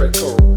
miracle.